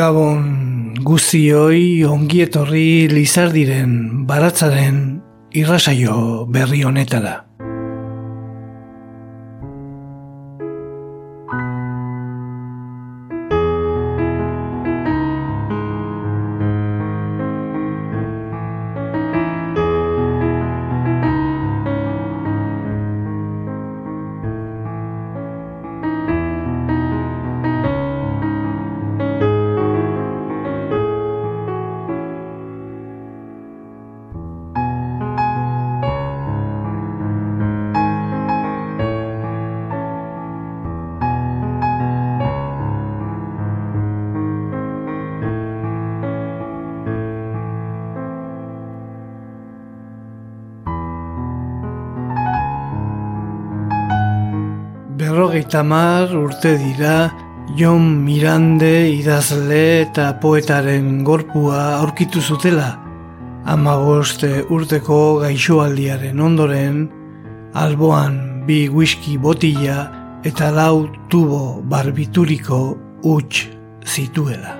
Gabon guzioi ongietorri lizardiren baratzaren irrasaio berri honetara. Berrogeita mar urte dira Jon Mirande idazle eta poetaren gorpua aurkitu zutela. Amagoste urteko gaixoaldiaren ondoren, alboan bi whisky botila eta lau tubo barbituriko huts zituela.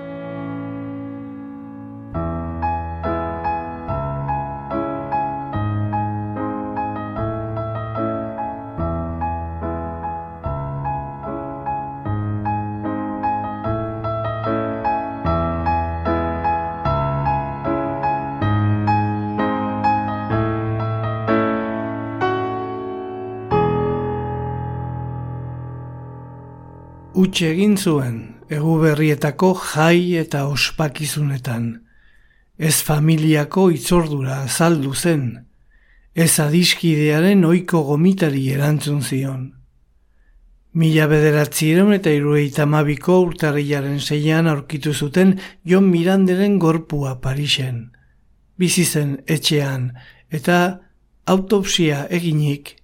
Utxe egin zuen, egu berrietako jai eta ospakizunetan. Ez familiako itzordura azaldu zen. Ez adiskidearen oiko gomitari erantzun zion. Mila bederatzireun eta irueita mabiko urtarriaren zeian aurkitu zuten Jon Miranderen gorpua Parisen. Bizi zen etxean eta autopsia eginik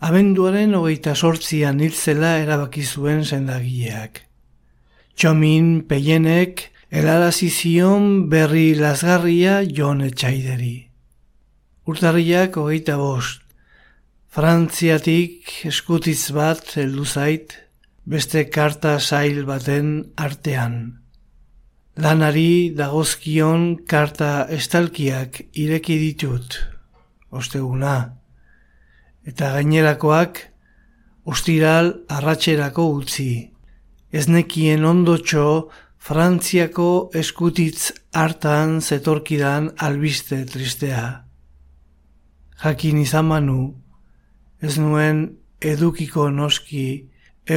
abenduaren hogeita sortzian hiltzela erabaki zuen sendagileak. Txomin peienek helarazi zion berri lasgarria jon etxaideri. Urtarriak hogeita bost, Frantziatik eskutitz bat heldu zait, beste karta sail baten artean. Lanari dagozkion karta estalkiak ireki ditut, osteguna eta gainerakoak ostiral arratxerako utzi. Ez nekien ondotxo Frantziako eskutitz hartan zetorkidan albiste tristea. Jakin izan manu, ez nuen edukiko noski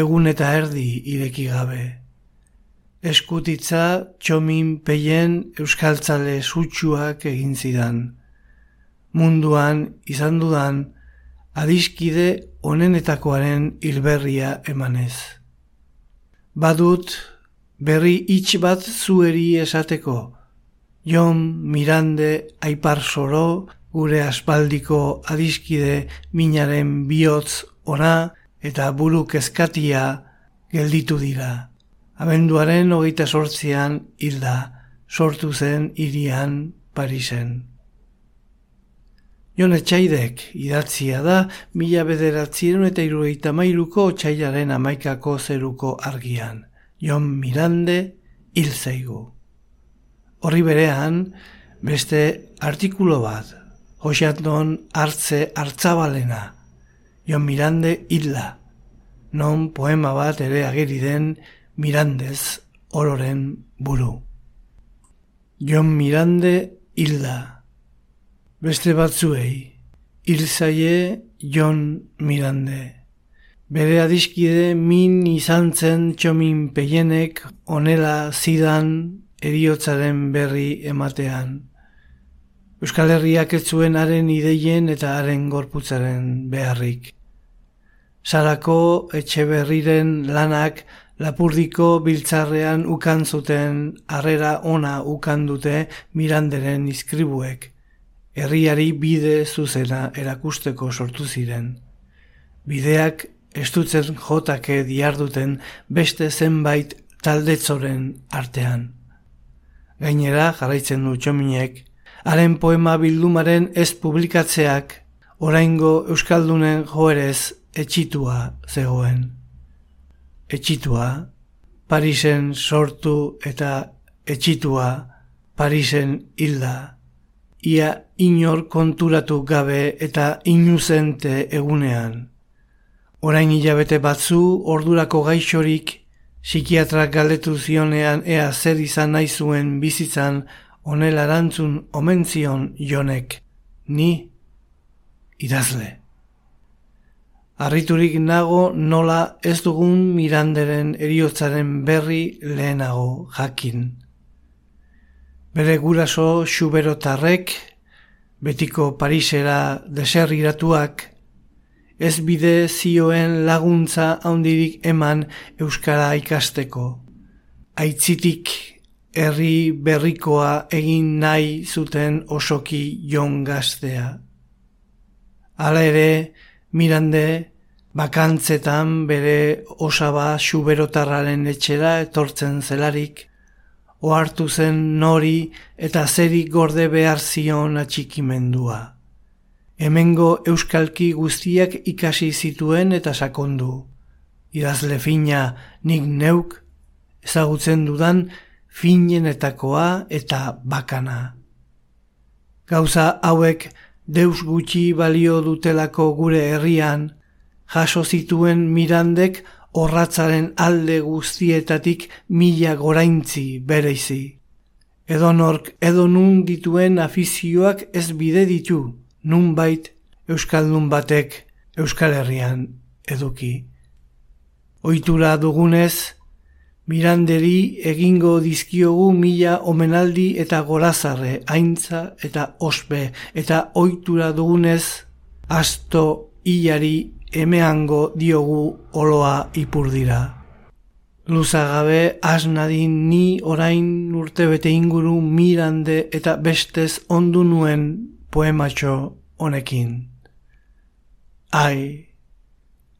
egun eta erdi ireki gabe. Eskutitza txomin peien euskaltzale sutsuak egin zidan. Munduan izan dudan, adiskide onenetakoaren hilberria emanez. Badut berri itx bat zueri esateko, Jon Mirande aipar soro gure aspaldiko adiskide minaren bihotz ona eta buru kezkatia gelditu dira. Abenduaren hogeita sortzean hilda, sortu zen irian Parisen. Jon Etxaidek idatzia da mila bederatzieron eta irueita mairuko txailaren amaikako zeruko argian. Jon Mirande hil zaigu. Horri berean, beste artikulo bat, Josiaton hartze hartzabalena, Jon Mirande hilla, non poema bat ere ageri den Mirandez ororen buru. Jon Mirande hilda. Beste batzuei, hilzaie Jon Mirande. Bere adiskide min izan zen txomin peienek onela zidan eriotzaren berri ematean. Euskal Herriak ez zuen haren ideien eta haren gorputzaren beharrik. Sarako etxe berriren lanak lapurdiko biltzarrean ukan zuten harrera ona ukan dute miranderen izkribuek. Herriari bide zuzena erakusteko sortu ziren. Bideak estutzen jotake diarduten beste zenbait taldetzoren artean. Gainera, jarraitzen du txominek, haren poema bildumaren ez publikatzeak oraingo Euskaldunen joerez etxitua zegoen. Etxitua, Parisen sortu eta etxitua, Parisen hilda. Ia inor konturatu gabe eta inuzente egunean. Orain hilabete batzu ordurako gaixorik Psikiatrak galdetu zionean ea zer izan nahi zuen bizitzan onela erantzun omentzion jonek, ni idazle. Arriturik nago nola ez dugun miranderen eriotzaren berri lehenago jakin. Bere guraso xuberotarrek, betiko Parisera deserriratuak, ez bide zioen laguntza handirik eman euskara ikasteko. Aitzitik herri berrikoa egin nahi zuten osoki jon gaztea. Hala ere, mirande, bakantzetan bere osaba xuberotarraren etxera etortzen zelarik, ohartu zen nori eta zeri gorde behar zion atxikimendua hemengo euskalki guztiak ikasi zituen eta sakondu. Idazle fina nik neuk ezagutzen dudan finenetakoa eta bakana. Gauza hauek deus gutxi balio dutelako gure herrian, jaso zituen mirandek horratzaren alde guztietatik mila goraintzi bereizi. Edonork edonun dituen afizioak ez bide ditu, nunbait Euskaldun batek Euskal Herrian eduki. Oitura dugunez, miranderi egingo dizkiogu mila omenaldi eta gorazarre, aintza eta ospe, eta oitura dugunez, asto hilari emeango diogu oloa ipurdira. Luzagabe asnadin ni orain urtebete inguru mirande eta bestez ondu nuen poematxo honekin. Ai,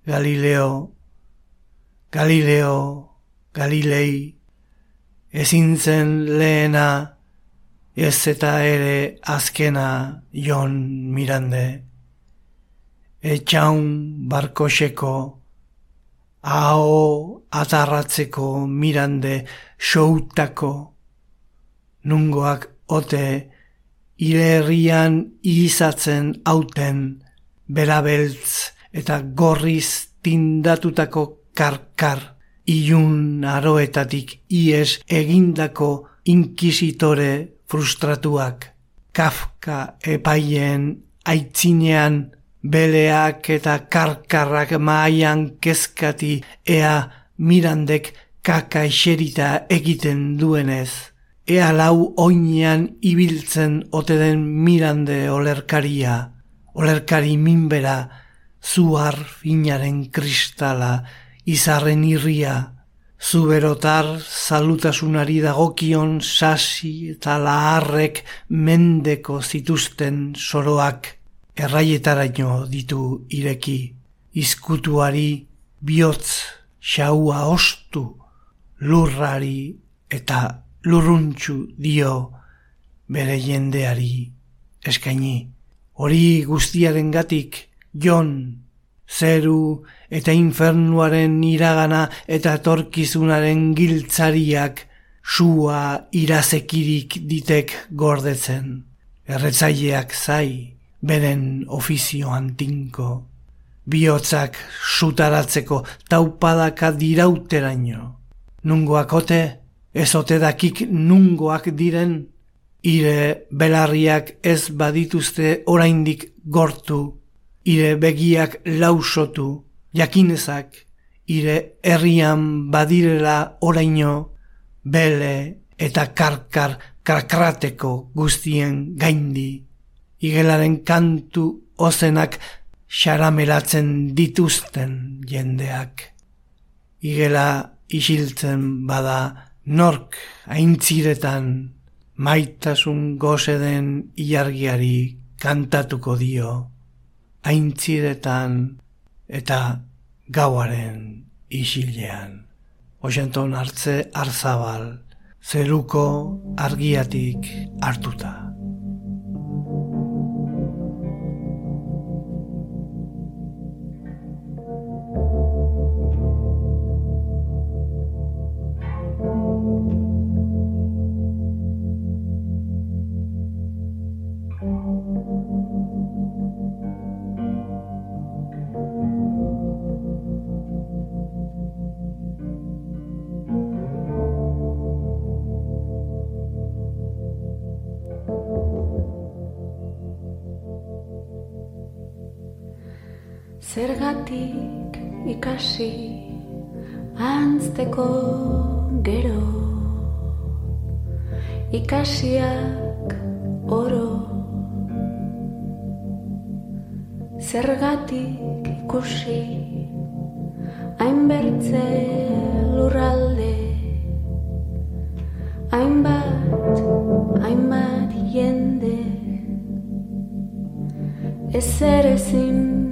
Galileo, Galileo, Galilei, ezin zen lehena, ez eta ere azkena jon mirande. Etxaun barkoseko, hau atarratzeko mirande soutako, nungoak ote ire herrian izatzen hauten berabeltz eta gorriz tindatutako karkar. Ilun aroetatik ies egindako inkisitore frustratuak. Kafka epaien aitzinean beleak eta karkarrak maian kezkati ea mirandek kaka eserita egiten duenez. Ea lau oinean ibiltzen ote den mirande olerkaria, olerkari minbera, zuar finaren kristala, izarren irria, zuberotar salutasunari dagokion sasi eta laharrek mendeko zituzten soroak, erraietaraino ditu ireki, izkutuari bihotz xaua ostu, lurrari eta lurruntxu dio bere jendeari eskaini. Hori guztiaren gatik, jon, zeru eta infernuaren iragana eta torkizunaren giltzariak sua irazekirik ditek gordetzen. Erretzaileak zai, beren ofizio antinko. Biotzak sutaratzeko taupadaka dirauteraino. Nungoak ote, ez dakik nungoak diren, ire belarriak ez badituzte oraindik gortu, ire begiak lausotu, jakinezak, ire herrian badirela oraino, bele eta karkar karkrateko guztien gaindi, igelaren kantu ozenak xaramelatzen dituzten jendeak. Igela isiltzen bada nork aintziretan maitasun goze den ilargiari kantatuko dio aintziretan eta gauaren isilean. Oxenton hartze arzabal, zeruko argiatik hartuta. Antzteko gero. Ikasiak oro. Zergatik ikusi hainbertze lurralde. Hainbat hainbat jende. Ezer ezin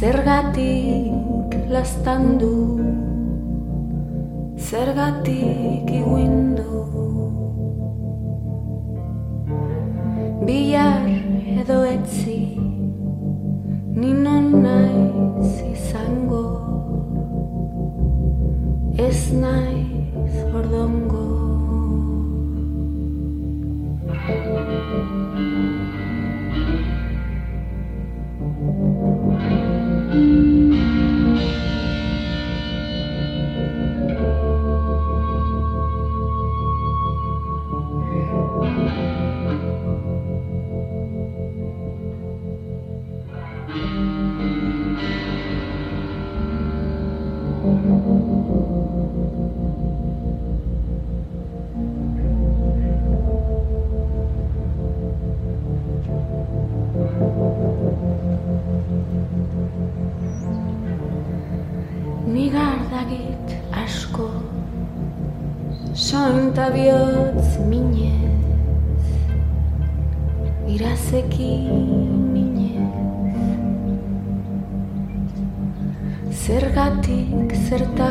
Zergatik lastandu Zergatik iguindu Bilar edo etzi bihotz minez Irazeki minez. Zergatik zertako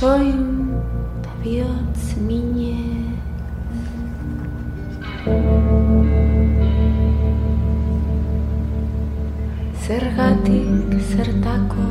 Join the birds minier. Zergatik zertako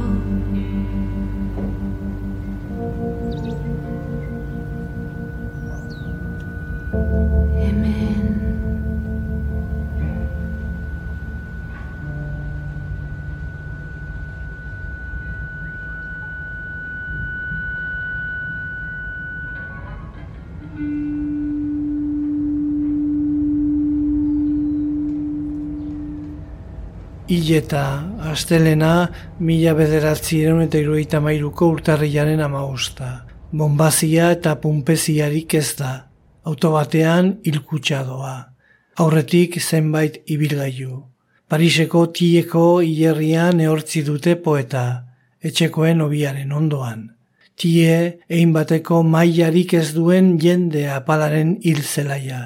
hileta astelena mila bederatzi eta iruita mairuko urtarriaren amausta. bombazia eta pumpeziarik ez da, autobatean hilkutsa doa. Aurretik zenbait ibilgailu. Pariseko tieko hierrian eortzi dute poeta, etxekoen obiaren ondoan. Tie egin bateko mailarik ez duen jende apalaren hilzelaia.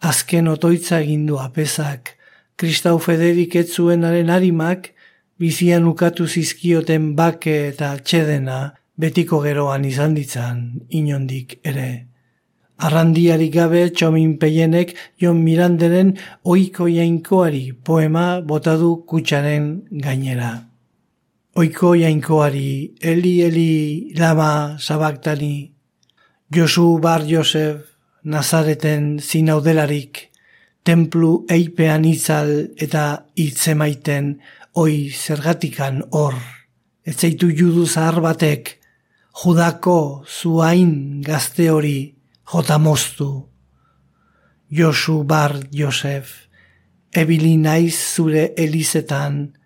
Azken otoitza egindu apezak, Kristau Federik etzuenaren harimak, bizian ukatu zizkioten bake eta txedena betiko geroan izan ditzan, inondik ere. Arrandiarik gabe txomin peienek Jon Miranderen oiko jainkoari poema botadu kutsaren gainera. Oiko jainkoari, eli eli lama sabaktani, Josu Bar Josef, Nazareten zinaudelarik, templu eipean itzal eta itzemaiten oi zergatikan hor. Ez zeitu judu zahar batek, judako zuain gazte hori, jota moztu. Josu bar Josef, ebili naiz zure elizetan,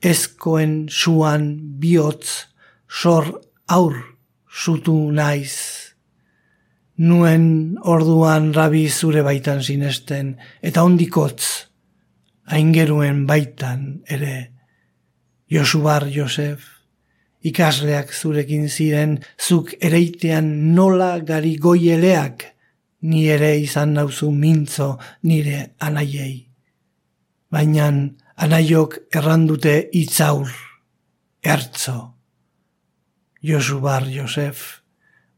ezkoen suan bihotz, sor aur sutu naiz. Nuen orduan rabi zure baitan sinesten, eta ondikotz, aingeruen baitan ere. Josu bar Josef, ikasleak zurekin ziren, zuk ereitean nola gari goieleak, ni ere izan nauzu mintzo nire anaiei. Baina anaiok errandute itzaur, ertzo. Josu bar Josef,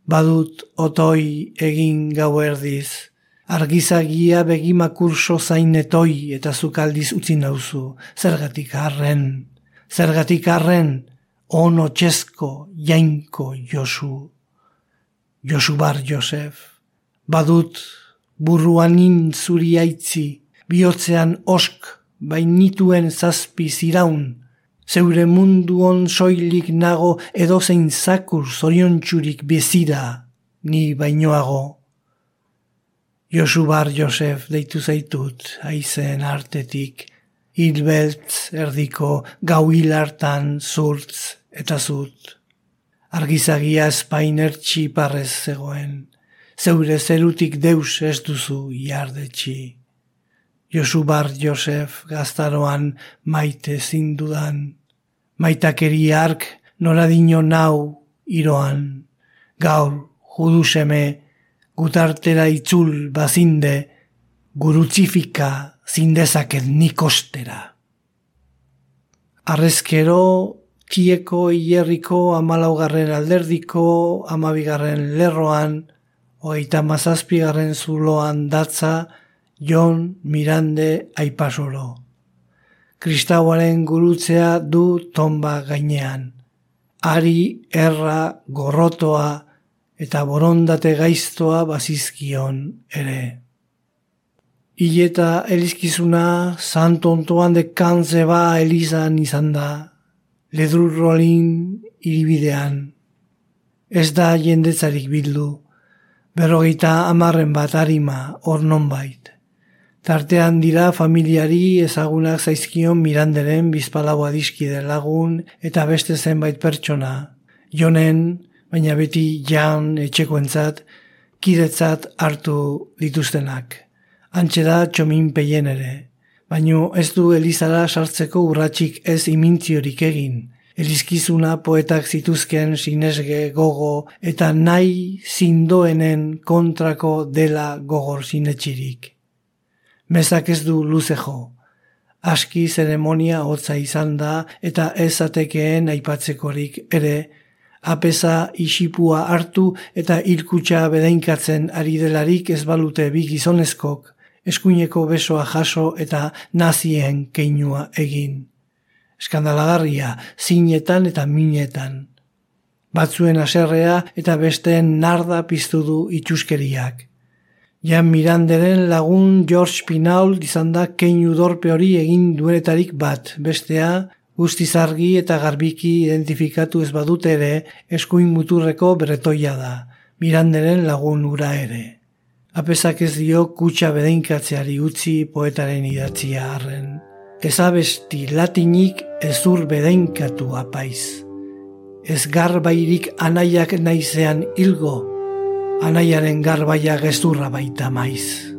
badut otoi egin gau erdiz, argizagia begimakurso zainetoi eta zukaldiz utzi nauzu, zergatik harren, zergatik harren, ono txezko jainko Josu. Josu bar Josef, badut burruanin zuri aitzi, bihotzean osk bainituen zazpi ziraun, zeure mundu on soilik nago edozein zakur zorion txurik bezira, ni bainoago. Josu bar Josef deitu zaitut, aizen artetik, hilbeltz erdiko gau hilartan zurtz eta zut. Argizagia espainer txiparrez zegoen, zeure zerutik deus ez duzu iardetxi. Josu bar Josef gaztaroan maite zindudan, maitakeri ark noradino nau iroan, gaur juduseme gutartera itzul bazinde, gurutzifika zindezaket nikostera. Arrezkero Kieko hierriko amalaugarren alderdiko amabigarren lerroan, oita mazazpigarren zuloan datza, Jon Mirande aipasoro. Kristauaren gurutzea du tomba gainean. Ari erra gorrotoa eta borondate gaiztoa bazizkion ere. Ileta elizkizuna santontoan de kantzeba elizan izan da ledrurrolin iribidean. Ez da jendetzarik bildu, berrogeita amarren bat harima hor bait. Tartean dira familiari ezagunak zaizkion miranderen bizpalau adiskide lagun eta beste zenbait pertsona. Jonen, baina beti jan etxekoentzat, kidetzat hartu dituztenak. Antxe da txomin peien ere baino ez du Elizara sartzeko urratxik ez imintziorik egin. Elizkizuna poetak zituzken sinesge gogo eta nahi zindoenen kontrako dela gogor sinetxirik. Mezak ez du luzejo. Aski zeremonia hotza izan da eta ez atekeen aipatzekorik ere, apesa isipua hartu eta ilkutsa bedeinkatzen ari delarik ez balute bi gizonezkok, eskuineko besoa jaso eta nazien keinua egin. Eskandalagarria, zinetan eta minetan. Batzuen aserrea eta besteen narda piztu du itxuskeriak. Jan Miranderen lagun George Pinaul izan da keinu dorpe hori egin duenetarik bat, bestea guztizargi eta garbiki identifikatu ez badut ere eskuin muturreko bretoia da, Miranderen lagun ura ere apesak ez dio kutsa bedeinkatzeari utzi poetaren idatzia harren. Ez abesti latinik ezur bedeinkatu apaiz. ez garbairik anaiak naizean hilgo, anaiaren garbaia gezurra baita maiz.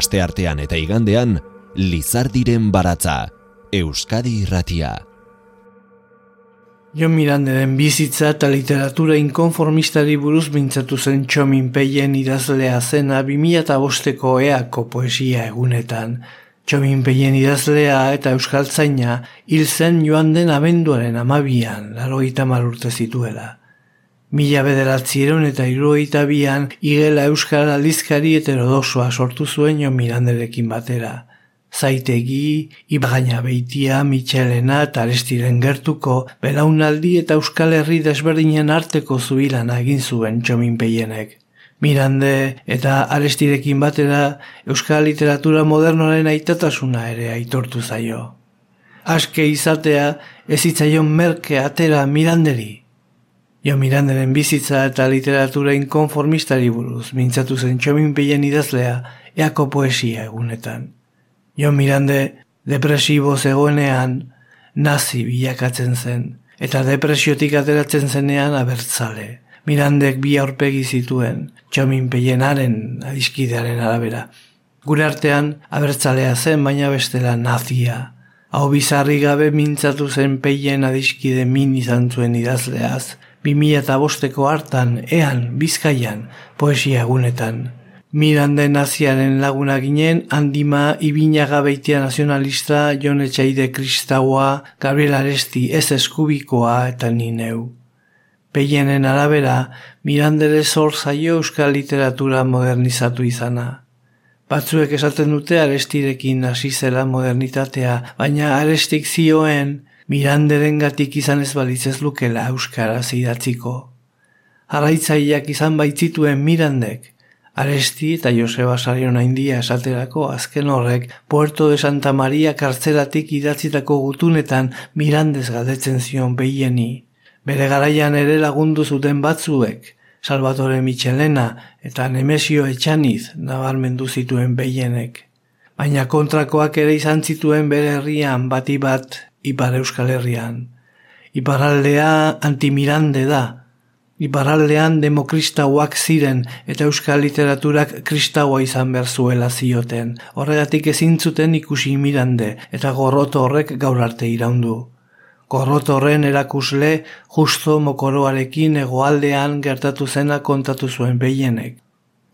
Asteartean eta igandean, Lizardiren baratza, Euskadi irratia. Jon Miranderen bizitza eta literatura inkonformistari buruz mintzatu zen txomin peien idazlea zena 2005ko eako poesia egunetan. Txomin peien idazlea eta euskaltzaina hil zen joan den abenduaren amabian, larogeita urte zituela. Mila bederatzieron eta irurogeita bian igela euskal aldizkari heterodosoa sortu zuen Jon Miranderekin batera. Zaitegi, Ibragaina Beitia, Michelena eta Arestiren gertuko, belaunaldi eta Euskal Herri desberdinen arteko zubilana egin zuen txomin peienek. Mirande eta Arestirekin batera Euskal literatura modernoaren aitatasuna ere aitortu zaio. Aske izatea ez merke atera Miranderi. Jo Miranderen bizitza eta literatura inkonformistari buruz mintzatu zen txomin peien idazlea eako poesia egunetan. Jo Mirande depresibo zegoenean nazi bilakatzen zen eta depresiotik ateratzen zenean abertzale. Mirandek bi aurpegi zituen txomin peienaren adiskidearen arabera. Gure artean abertzalea zen baina bestela nazia. Hau bizarri gabe mintzatu zen peien adiskide min izan zuen idazleaz, 2005ko hartan, ean, bizkaian, poesia egunetan. Mirande naziaren laguna ginen, handima ibinaga beitia nazionalista, Jon Etxaide Kristaua, Gabriel Aresti ez eskubikoa eta nineu. Peienen arabera, Mirandere zor zaio euskal literatura modernizatu izana. Batzuek esaten dute arestirekin hasi zela modernitatea, baina arestik zioen, Miranderen gatik izan ez balitzez lukela euskara idatziko. Arraitzaileak izan baitzituen Mirandek, Aresti eta Joseba Sarion India esaterako azken horrek Puerto de Santa Maria kartzelatik idatzitako gutunetan Mirandez galdetzen zion behieni. Bere garaian ere lagundu zuten batzuek, Salvatore Michelena eta Nemesio Etxaniz nabarmendu zituen behienek. Baina kontrakoak ere izan zituen bere herrian bati bat Ipar Euskal Herrian. Iparaldea antimirande da. Iparaldean demokristauak ziren eta euskal literaturak kristaua izan behar zuela zioten. Horregatik ezin zuten ikusi mirande eta gorroto horrek gaur arte iraundu. Gorroto horren erakusle justo mokoroarekin egoaldean gertatu zena kontatu zuen behienek.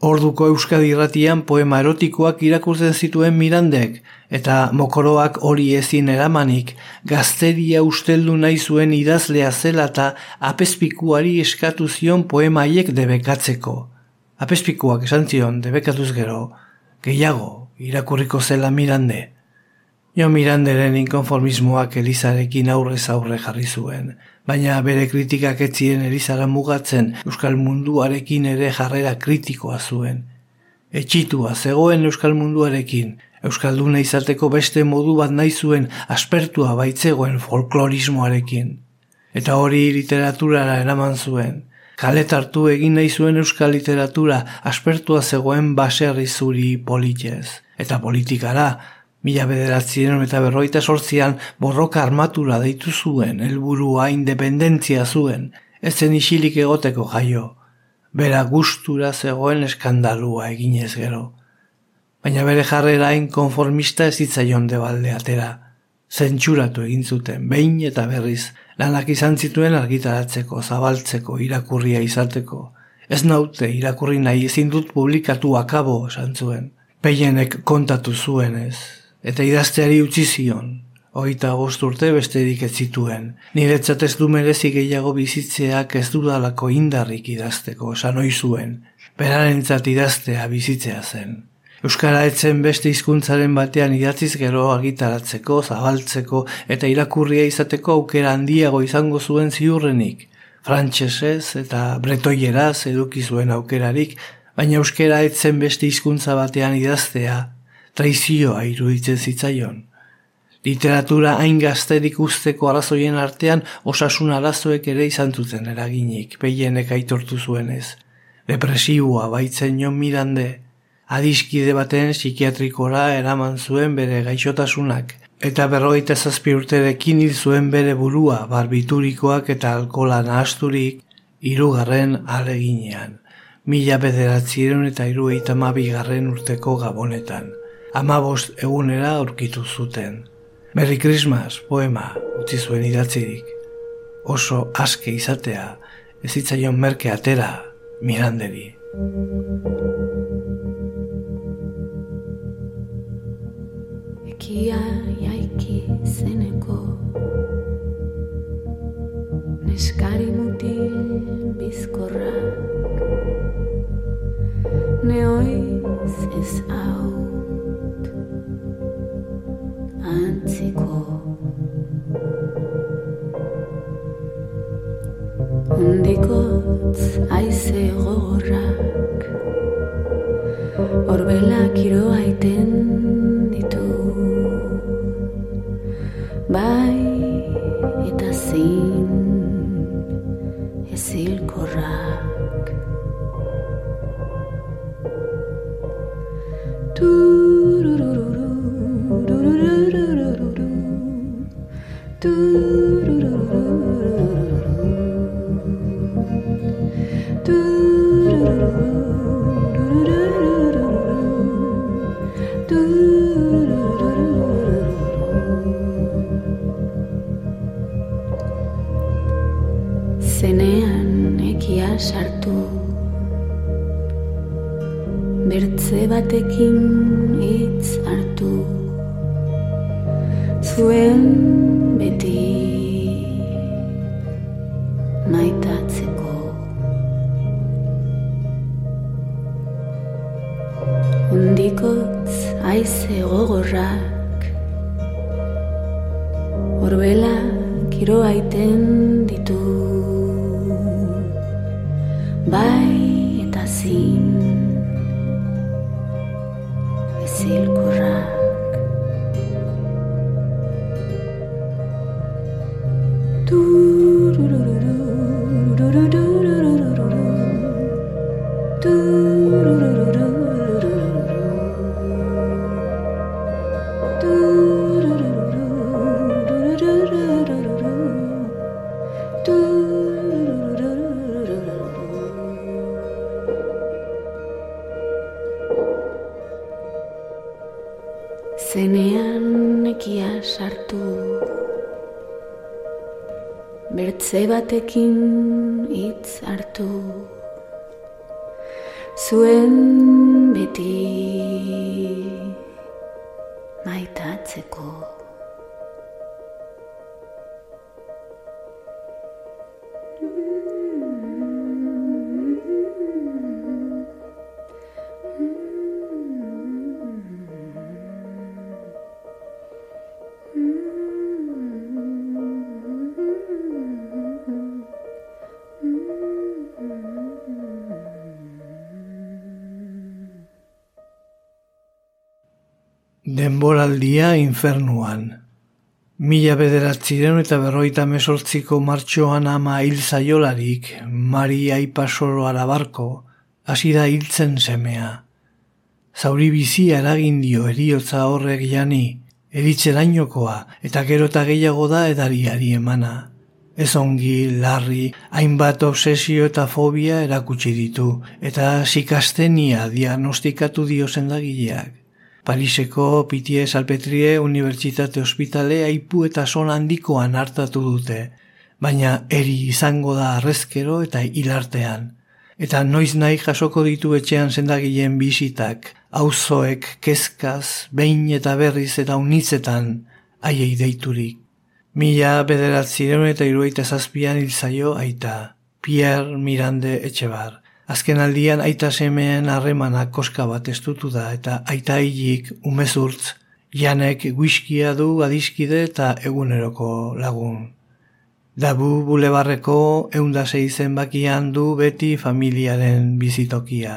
Orduko Euskadi irratian poema erotikoak irakurtzen zituen mirandek, eta mokoroak hori ezin eramanik, gazteria usteldu nahi zuen idazlea zela eta apespikuari eskatu zion poemaiek debekatzeko. Apespikuak esan zion debekatuz gero, gehiago irakurriko zela mirande. Jo miranderen inkonformismoak Elizarekin aurrez aurre jarri zuen, baina bere kritikak etzien Elizara mugatzen Euskal Munduarekin ere jarrera kritikoa zuen. Etxitua zegoen Euskal Munduarekin, Euskalduna izateko beste modu bat nahi zuen aspertua baitzegoen folklorismoarekin. Eta hori literaturara eraman zuen. Kaletartu egin nahi zuen Euskal literatura aspertua zegoen baserri zuri politez. Eta politikara, Mila bederatzien eta berroita sortzian borroka armatura deitu zuen, helburua independentzia zuen, ezen isilik egoteko jaio. Bera gustura zegoen eskandalua eginez gero. Baina bere jarrera konformista ez zitzaion debalde atera. Zentsuratu egin zuten, behin eta berriz, lanak izan zituen argitaratzeko, zabaltzeko, irakurria izateko. Ez naute irakurri nahi ezin dut publikatu akabo esan zuen. Peienek kontatu zuen ez, eta idazteari utzi zion. Oita bost urte besterik ez zituen. Niretzat ez du merezi gehiago bizitzeak ez dudalako indarrik idazteko, esan zuen. Berarentzat idaztea bizitzea zen. Euskara etzen beste hizkuntzaren batean idatziz gero argitaratzeko, zabaltzeko eta irakurria izateko aukera handiago izango zuen ziurrenik. Frantsesez eta bretoieraz eduki zuen aukerarik, baina euskara etzen beste hizkuntza batean idaztea traizioa iruditzen zitzaion. Literatura hain gazterik usteko arazoien artean osasun arazoek ere izan zuten eraginik, pehienek aitortu zuenez. Depresiua baitzen jon mirande, adiskide baten psikiatrikora eraman zuen bere gaixotasunak, eta berroita zazpi urterekin hil zuen bere burua barbiturikoak eta alkola nahasturik irugarren aleginean, mila bederatziren eta irueita mabigarren urteko gabonetan amabost egunera aurkitu zuten. Merry Christmas poema utzi zuen idatzirik. Oso aske izatea ez hitzaion merke atera miranderi. Ekia jaiki zeneko Neskari mutil bizkorrak Neoiz ez hau antziko Undikotz aize gogorrak Horbelak kiroa ditu. Bai ezilkorrak Zenean ekia sartu Bertze batekin hitz hartu Zuen beti maitatzeko. Undikotz aize gogorrak Denboraldia infernuan. Mila bederatziren eta berroita mesortziko martxoan ama hil zaiolarik, Mari Aipasoro arabarko, hasi da hiltzen semea. Zauri bizia eragin dio eriotza horrek jani, eritzerainokoa eta gero eta gehiago da edariari emana. Ez ongi, larri, hainbat obsesio eta fobia erakutsi ditu, eta sikastenia diagnostikatu dio sendagileak. Pariseko Pitie Salpetrie Unibertsitate Ospitale aipu eta son handikoan hartatu dute, baina eri izango da arrezkero eta hilartean. Eta noiz nahi jasoko ditu etxean sendagileen bisitak, auzoek kezkaz, behin eta berriz eta unitzetan haiei deiturik. Mila bederatzireun eta iruaita zazpian hilzaio aita, Pierre Mirande Etxebar. Azken aldian aita semeen harremana koska bat estutu da eta aita hilik umezurtz janek guiskia du adiskide eta eguneroko lagun. Dabu bulebarreko eundase izen bakian du beti familiaren bizitokia.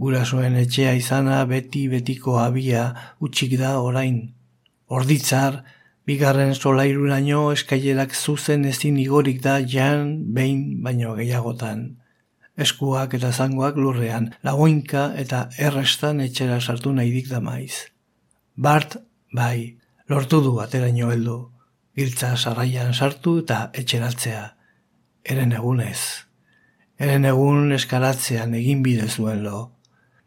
Gurasoen etxea izana beti betiko abia utxik da orain. Orditzar, bigarren solairuraino eskailerak zuzen ezin igorik da jan behin baino gehiagotan eskuak eta zangoak lurrean, lagoinka eta errestan etxera sartu nahi dik da maiz. Bart, bai, lortu du ateraino heldu, giltza sarraian sartu eta etxeratzea. Eren egunez. Eren egun eskaratzean egin bide zuen lo.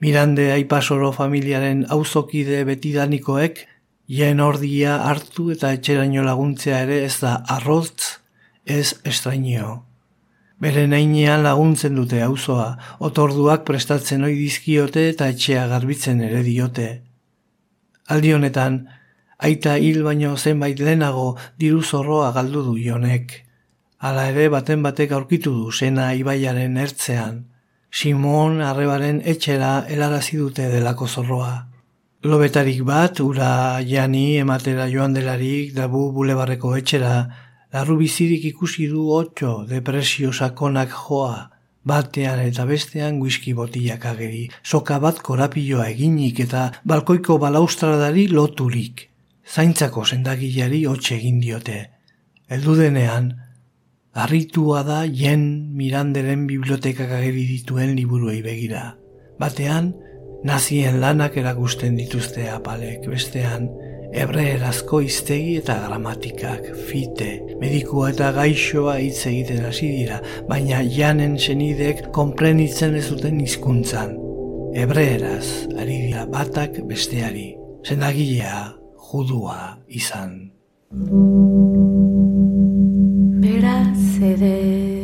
Mirande aipasoro familiaren auzokide betidanikoek, jen ordia hartu eta etxeraino laguntzea ere ez da arrotz, ez estrainio. Bere nainean laguntzen dute auzoa, otorduak prestatzen ohi dizkiote eta etxea garbitzen ere diote. Aldi honetan, aita hil baino zenbait lehenago diru zorroa galdu du jonek. Hala ere baten batek aurkitu du sena ibaiaren ertzean. Simon arrebaren etxera helarazi dute delako zorroa. Lobetarik bat, ura jani ematera joan delarik dabu bulebarreko etxera, Larru bizirik ikusi du otxo depresio sakonak joa, batean eta bestean whisky botiak ageri, soka bat korapioa eginik eta balkoiko balaustradari loturik. Zaintzako sendagilari hotxe egin diote. Eldu denean, Arritua da jen Miranderen bibliotekak ageri dituen liburuei begira. Batean, nazien lanak erakusten dituzte apalek, bestean, ebreerazko iztegi eta gramatikak, fite, medikua eta gaixoa hitz egiten hasi dira, baina janen senidek konprenitzen ez duten hizkuntzan. Ebreeraz, ari dira batak besteari, zenagilea, judua izan. Beraz ederetzera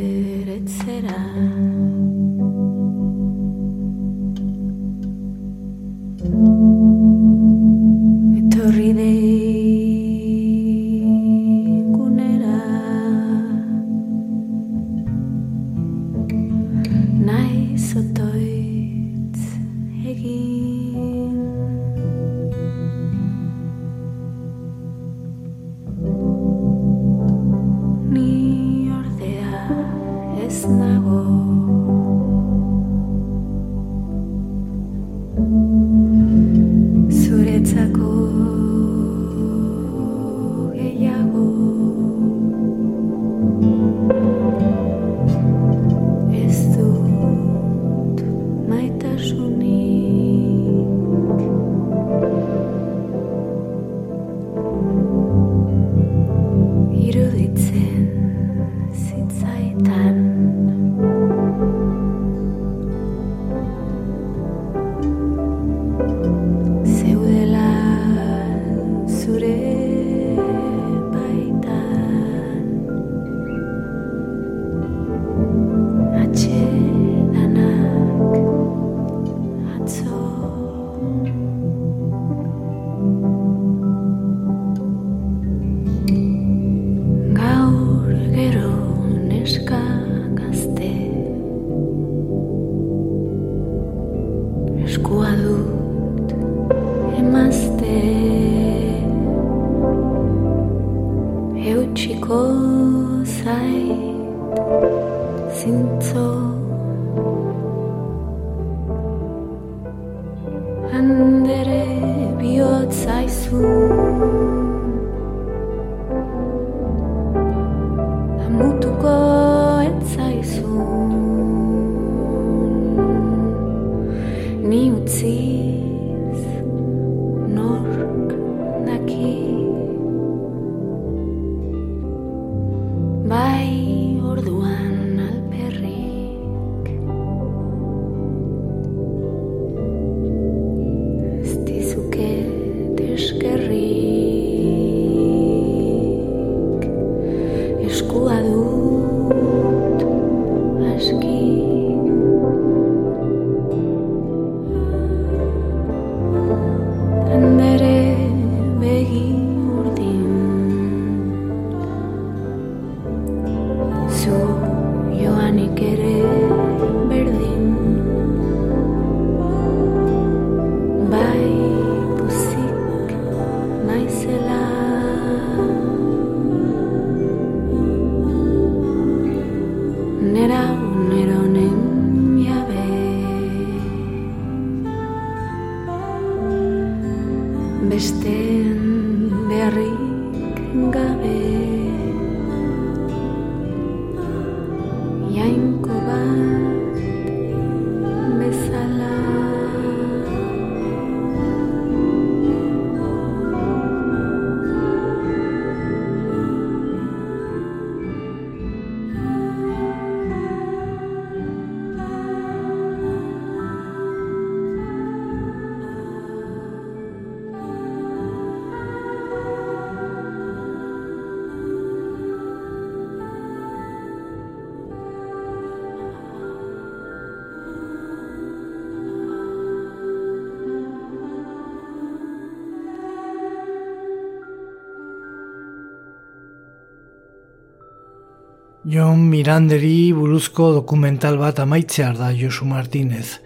Miranderi buruzko dokumental bat amaitzear da Josu Martinez.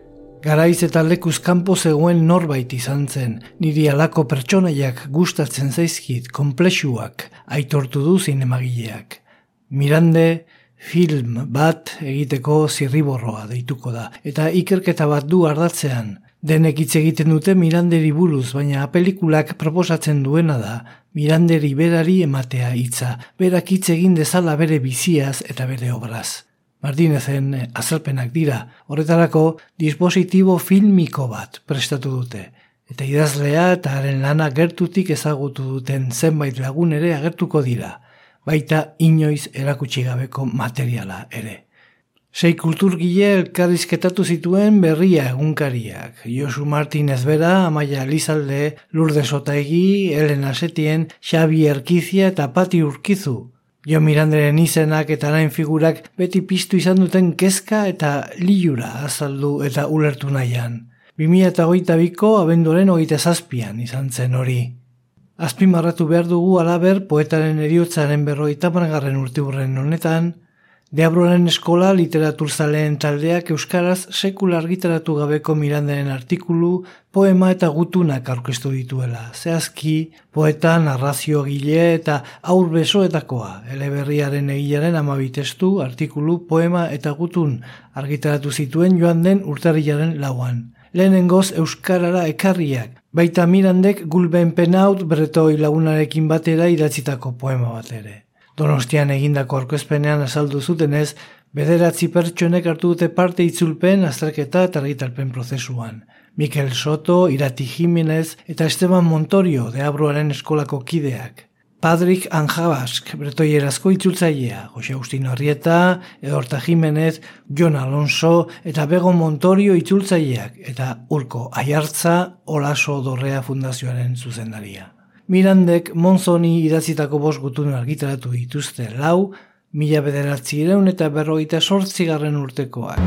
Garaiz eta lekuz kanpo zegoen norbait izan zen, niri alako pertsonaiak gustatzen zaizkit, konplexuak, aitortu du zinemagileak. Mirande film bat egiteko zirriborroa deituko da, eta ikerketa bat du ardatzean, Denek hitz egiten dute Miranderi buruz, baina pelikulak proposatzen duena da Miranderi berari ematea hitza, berak hitz egin dezala bere biziaz eta bere obraz. Martinezen azalpenak dira, horretarako dispositibo filmiko bat prestatu dute. Eta idazlea eta haren lana gertutik ezagutu duten zenbait lagun ere agertuko dira, baita inoiz erakutsi gabeko materiala ere. Sei kulturgile elkarrizketatu zituen berria egunkariak. Josu Martinez bera, Amaia Elizalde, Lourdes Otaegi, Elena Setien, Xabi Erkizia eta Pati Urkizu. Jo Miranderen izenak eta nain figurak beti piztu izan duten kezka eta liura azaldu eta ulertu nahian. 2008ko abenduaren hogeita zazpian izan zen hori. Azpimarratu behar dugu alaber poetaren eriotzaren berroita margarren urte honetan, Deabroaren eskola literaturzaleen taldeak euskaraz sekula argitaratu gabeko mirandaren artikulu, poema eta gutunak aurkeztu dituela. Zehazki, poeta, narrazio gile eta aur besoetakoa, eleberriaren egilaren amabitestu, artikulu, poema eta gutun argitaratu zituen joan den urtarriaren lauan. Lehenengoz euskarara ekarriak, baita mirandek gulben penaut bretoi lagunarekin batera idatzitako poema bat ere. Donostian egindako orkezpenean azaldu zutenez, bederatzi pertsonek hartu dute parte itzulpen azterketa eta argitalpen prozesuan. Mikel Soto, Irati Jimenez eta Esteban Montorio de Abroaren eskolako kideak. Padrik Anjabask, bretoierazko itzultzailea, Jose Agustino Arrieta, Edorta Jimenez, Jon Alonso eta Bego Montorio itzultzaileak eta Urko Aiartza, Olaso Dorrea Fundazioaren zuzendaria. Mirandek Monzoni idazitako bost gutun argitaratu dituzte lau, mila bederatzi eta berroita sortzigarren urtekoak.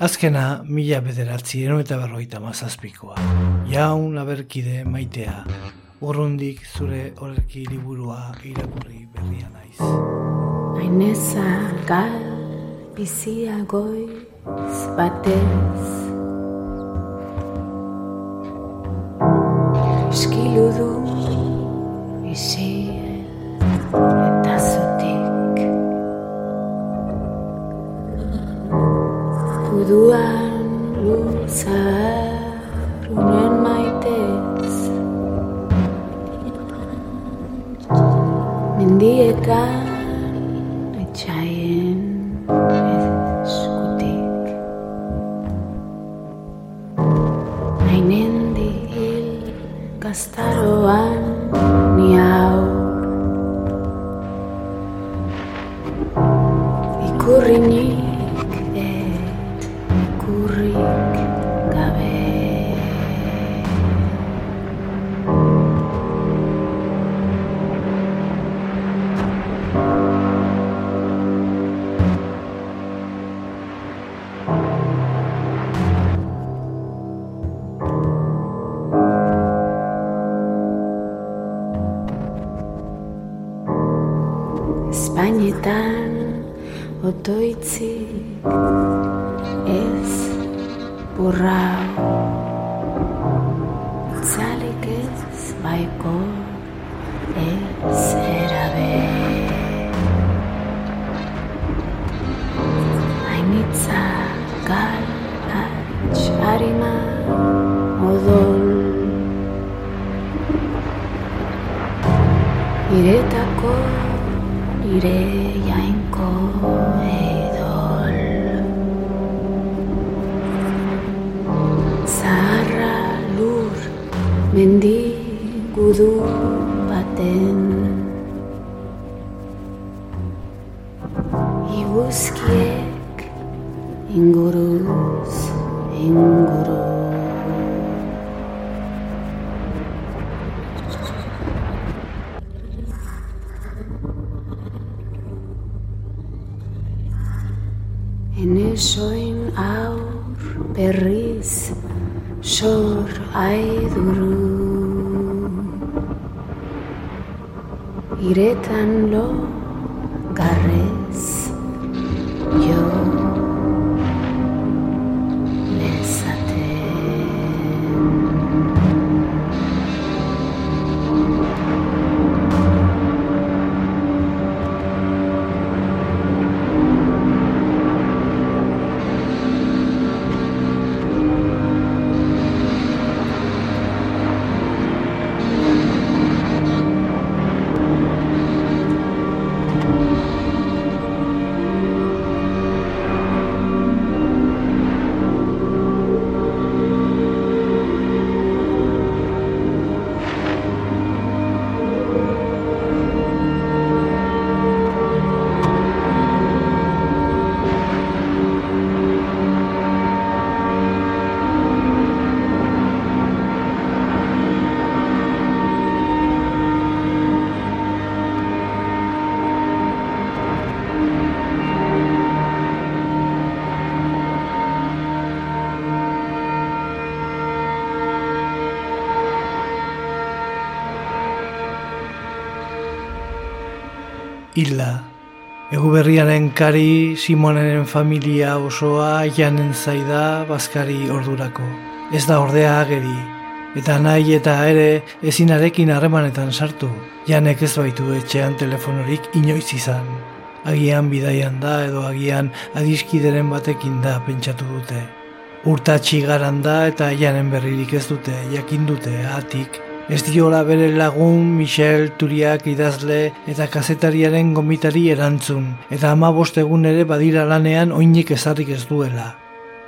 Azkena, mila bederatzi eta berroita mazazpikoa. Jaun aberkide maitea, urrundik zure horreki liburua irakurri berria naiz. Aineza gal, bizia goiz, batez. Eskilu du isil eta zutik Uduan luzar unen maitez Mendietan etxaien eskutik Ainendi hil gaztaroan out. Espainetan otoitzik ez burrau. Itzalik ez baiko ez erabe. Ainitza gal atx harima odol. Iretako ire jainko edol Zaharra lur mendi gudu baten Iguzkiek inguruz Iretan lo berriaren kari Simonenen familia osoa janen zaida bazkari ordurako. Ez da ordea ageri, eta nahi eta ere ezinarekin harremanetan sartu. Janek ez baitu etxean telefonorik inoiz izan. Agian bidaian da edo agian adiskideren batekin da pentsatu dute. Urtatxi garan da eta janen berririk ez dute, jakin dute, atik. Ez diola bere lagun Michel Turiak idazle eta kazetariaren gomitari erantzun, eta ama egun ere badira lanean oinik ezarrik ez duela.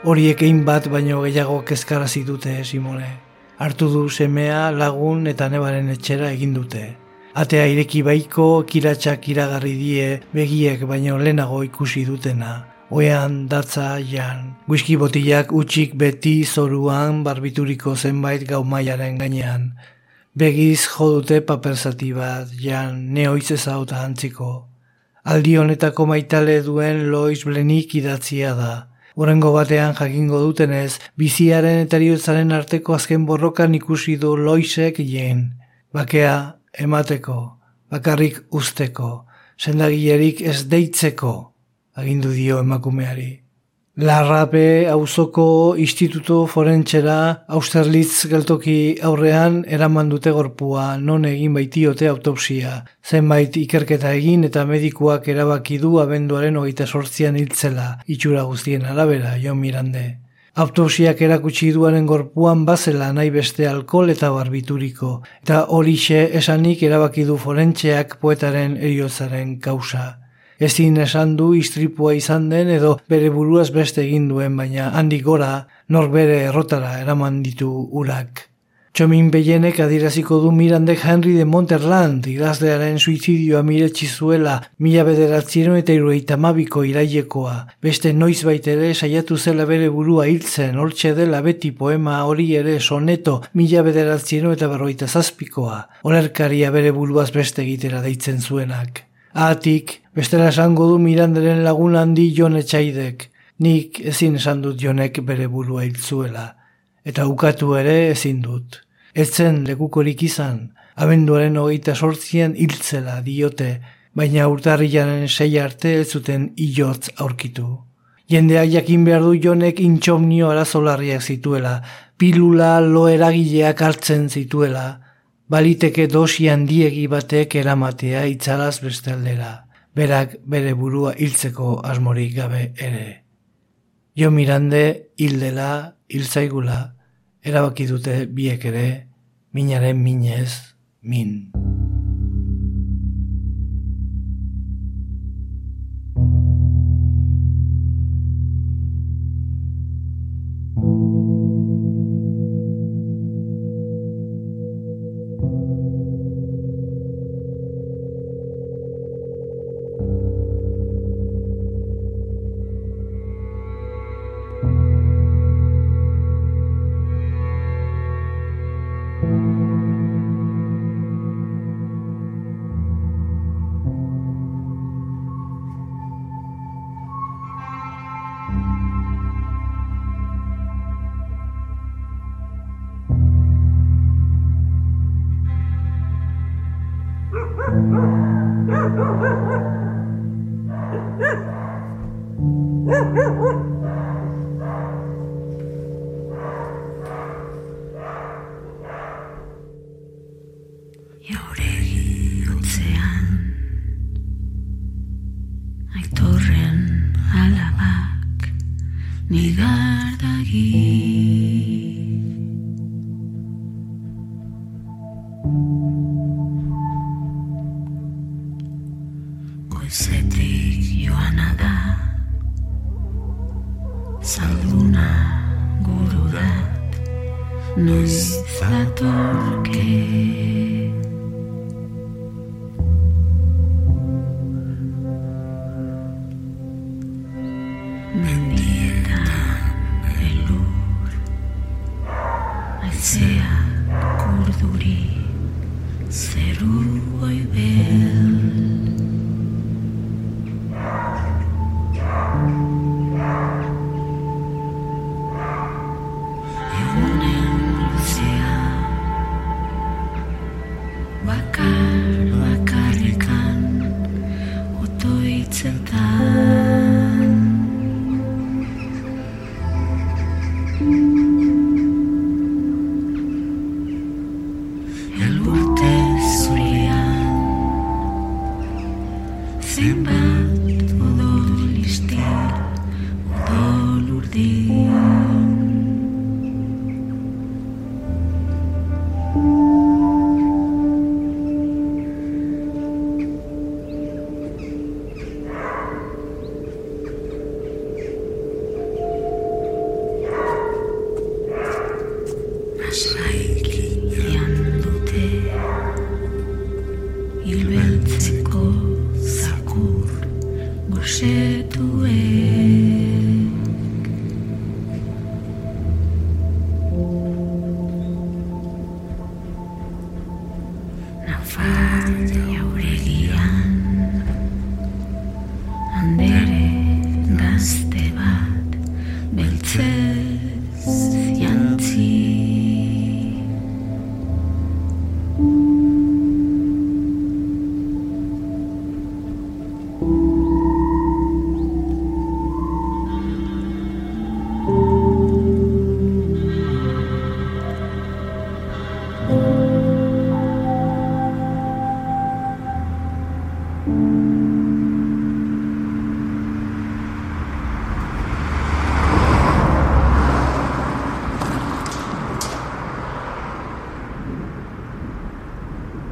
Horiek egin bat baino gehiago kezkarazi dute Simone. Hartu du semea lagun eta nebaren etxera egin dute. Atea ireki baiko kiratsak iragarri die begiek baino lehenago ikusi dutena. Oean datza jan, whisky botilak utxik beti zoruan barbituriko zenbait gaumaiaren gainean. Begiz jodute paper zati bat, jan neoiz ezauta antziko. Aldi honetako maitale duen Lois Blenik idatzia da. Horengo batean jakingo dutenez, biziaren eta eriotzaren arteko azken borrokan ikusi du Loisek jen. Bakea, emateko, bakarrik usteko, sendagilerik ez deitzeko agindu dio emakumeari. Larrape auzoko instituto forentxera Austerlitz geltoki aurrean eraman dute gorpua non egin baitiote autopsia. Zenbait ikerketa egin eta medikuak erabaki du abenduaren hogeita sortzian hiltzela, itxura guztien arabera, jo mirande. Autopsiak erakutsi duaren gorpuan bazela nahi beste alkohol eta barbituriko, eta horixe esanik erabaki du forentxeak poetaren eriozaren kausa ezin esan du istripua izan den edo bere buruaz beste egin duen, baina handi gora nor bere errotara eraman ditu urak. Txomin Beyenek adiraziko du Mirandek Henry de Monterland idazlearen suizidioa miretsi zuela mila bederatzieron eta irueita mabiko irailekoa. Beste noiz baitere saiatu zela bere burua hiltzen, hortxe dela beti poema hori ere soneto mila bederatzieron eta berroita zazpikoa. Olerkaria bere buruaz beste egitera deitzen zuenak. Atik, bestela esango du miranderen lagun handi jon etxaidek, nik ezin esan dut jonek bere burua hiltzuela, eta ukatu ere ezin dut. Etzen lekukorik izan, abenduaren hogeita sortzien hiltzela diote, baina urtarriaren sei arte ez zuten ilotz aurkitu. Jendeak jakin behar du jonek intxomnio arazolarriak zituela, pilula lo eragileak hartzen zituela, baliteke dosi handiegi batek eramatea itzalaz bestaldera, berak bere burua hiltzeko asmorik gabe ere. Jo mirande hildela, hiltzaigula, erabaki dute biek ere, minaren minez, min.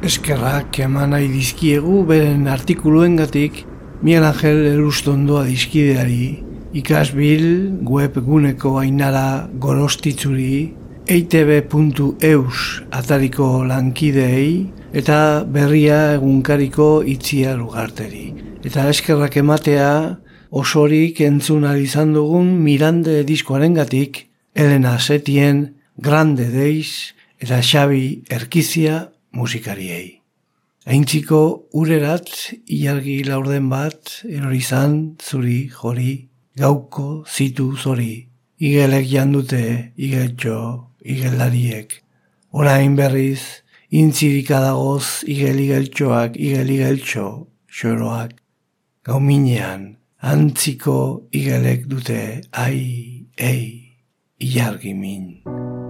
Eskerrak eman nahi dizkiegu beren artikuluengatik Miguel Angel Elustondoa dizkideari ikasbil webguneko ainara gorostitzuri eitb.eus atariko lankidei eta berria egunkariko itzia lugarteri. Eta eskerrak ematea osorik entzun izan dugun Mirande diskoaren gatik Elena Setien Grande Deis eta Xabi Erkizia musikariei. Aintziko urerat ilargi laurden bat erorizan zuri jori gauko zitu zori. Igelek jandute igeltxo igelariek. Orain berriz intzirika dagoz igel igeltxoak igel igeltxo xoroak. Gau minean antziko igelek dute ai, ei, ilargi min.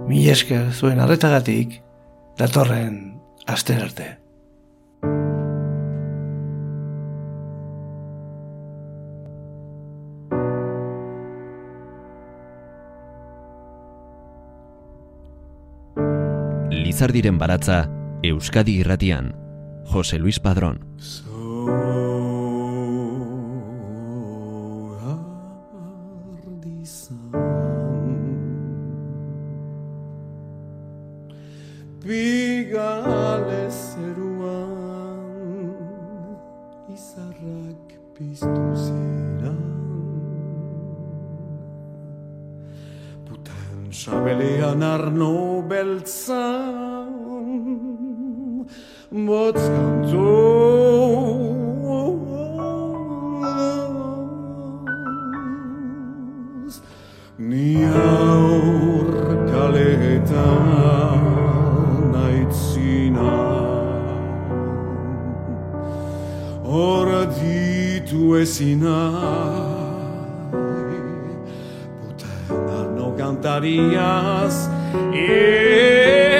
Mi esker zuen arretagatik, datorren Aster arte. Lizardiren baratza Euskadi Irratian Jose Luis Padrón Sabelean arno beltzan Botz kanto Ni aur kaletan aitzina. Hora ditu ezina preguntarías. Eh,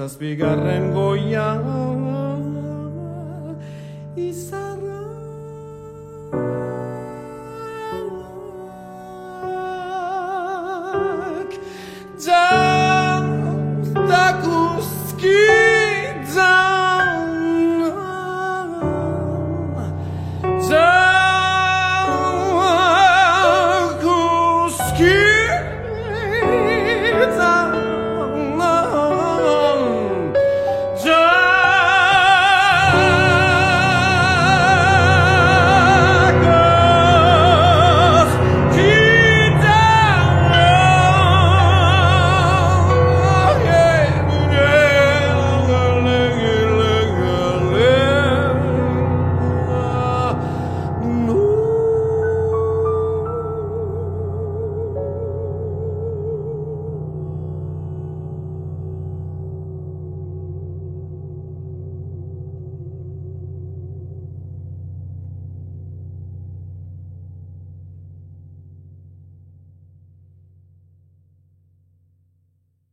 zazpigarren goia Izan